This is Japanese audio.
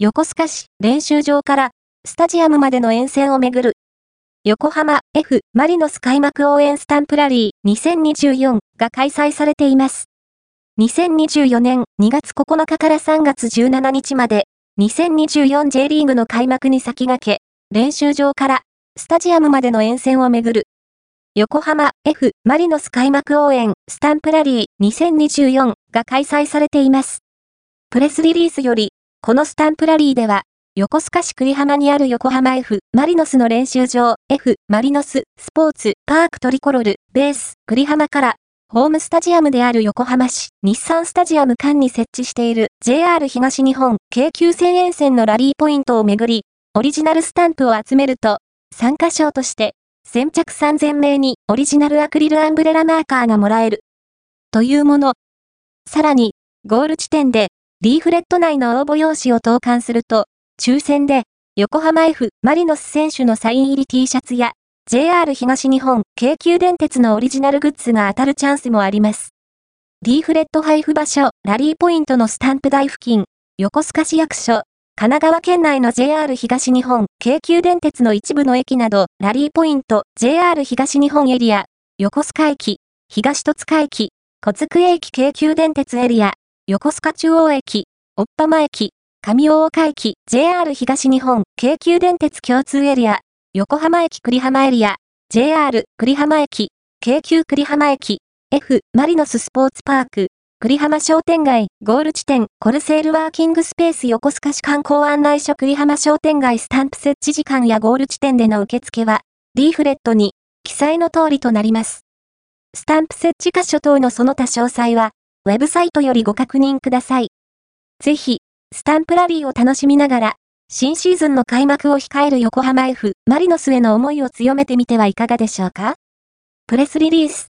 横須賀市練習場からスタジアムまでの沿線をめぐる横浜 F マリノス開幕応援スタンプラリー2024が開催されています。2024年2月9日から3月17日まで 2024J リーグの開幕に先駆け練習場からスタジアムまでの沿線をめぐる横浜 F マリノス開幕応援スタンプラリー2024が開催されています。プレスリリースより、このスタンプラリーでは、横須賀市栗浜にある横浜 F マリノスの練習場 F マリノススポーツパークトリコロルベース栗浜からホームスタジアムである横浜市日産スタジアム間に設置している JR 東日本京急線沿線のラリーポイントをめぐり、オリジナルスタンプを集めると、参加賞として先着3000名にオリジナルアクリルアンブレラマーカーがもらえる。というもの。さらに、ゴール地点で、リーフレット内の応募用紙を投函すると、抽選で、横浜 F マリノス選手のサイン入り T シャツや、JR 東日本京急電鉄のオリジナルグッズが当たるチャンスもあります。リーフレット配布場所、ラリーポイントのスタンプ台付近、横須賀市役所、神奈川県内の JR 東日本、京急電鉄の一部の駅など、ラリーポイント、JR 東日本エリア、横須賀駅、東戸塚駅、小津駅京急電鉄エリア、横須賀中央駅、おっぱま駅、上大岡駅、JR 東日本、京急電鉄共通エリア、横浜駅栗浜エリア、JR 栗浜駅、京急栗浜駅、F マリノススポーツパーク、栗浜商店街、ゴール地点、コルセールワーキングスペース横須賀市観光案内所栗浜商店街スタンプ設置時間やゴール地点での受付は、リーフレットに記載の通りとなります。スタンプ設置箇所等のその他詳細は、ウェブサイトよりご確認ください。ぜひ、スタンプラリーを楽しみながら、新シーズンの開幕を控える横浜 F、マリノスへの思いを強めてみてはいかがでしょうか？プレスリリース